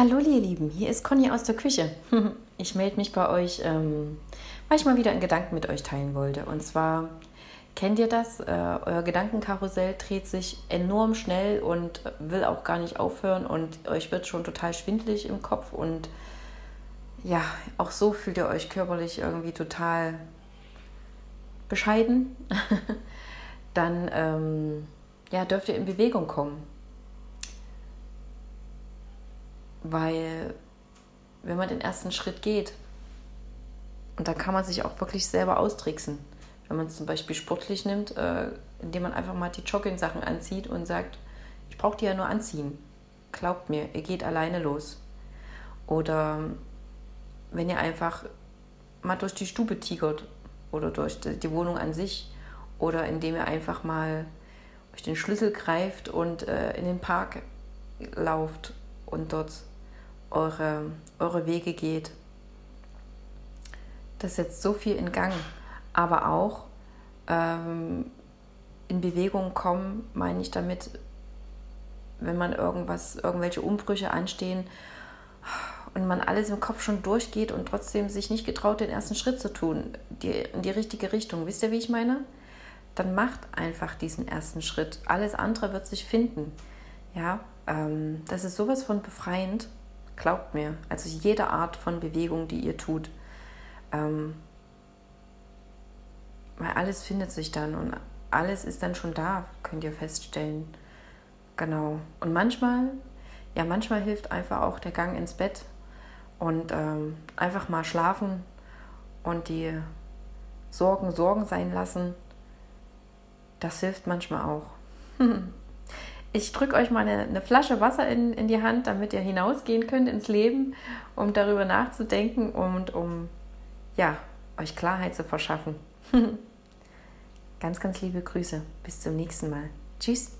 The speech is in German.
Hallo ihr Lieben, hier ist Conny aus der Küche. Ich melde mich bei euch, ähm, weil ich mal wieder einen Gedanken mit euch teilen wollte. Und zwar, kennt ihr das? Äh, euer Gedankenkarussell dreht sich enorm schnell und will auch gar nicht aufhören und euch wird schon total schwindlig im Kopf und ja, auch so fühlt ihr euch körperlich irgendwie total bescheiden. Dann ähm, ja, dürft ihr in Bewegung kommen weil wenn man den ersten Schritt geht, und da kann man sich auch wirklich selber austricksen, wenn man es zum Beispiel sportlich nimmt, äh, indem man einfach mal die Jogging-Sachen anzieht und sagt, ich brauche die ja nur anziehen. Glaubt mir, ihr geht alleine los. Oder wenn ihr einfach mal durch die Stube tigert oder durch die Wohnung an sich oder indem ihr einfach mal euch den Schlüssel greift und äh, in den Park lauft und dort eure, eure Wege geht. Das setzt so viel in Gang, aber auch ähm, in Bewegung kommen, meine ich damit, wenn man irgendwas, irgendwelche Umbrüche anstehen und man alles im Kopf schon durchgeht und trotzdem sich nicht getraut, den ersten Schritt zu tun, die, in die richtige Richtung. Wisst ihr, wie ich meine? Dann macht einfach diesen ersten Schritt. Alles andere wird sich finden. Ja, ähm, das ist sowas von befreiend. Glaubt mir. Also jede Art von Bewegung, die ihr tut. Ähm, weil alles findet sich dann und alles ist dann schon da, könnt ihr feststellen. Genau. Und manchmal, ja, manchmal hilft einfach auch der Gang ins Bett und ähm, einfach mal schlafen und die Sorgen Sorgen sein lassen. Das hilft manchmal auch. Ich drücke euch mal eine, eine, Flasche Wasser in, in die Hand, damit ihr hinausgehen könnt ins Leben, um darüber nachzudenken und um ja, euch Klarheit zu verschaffen. ganz, ganz liebe Grüße. Bis zum nächsten Mal. Tschüss.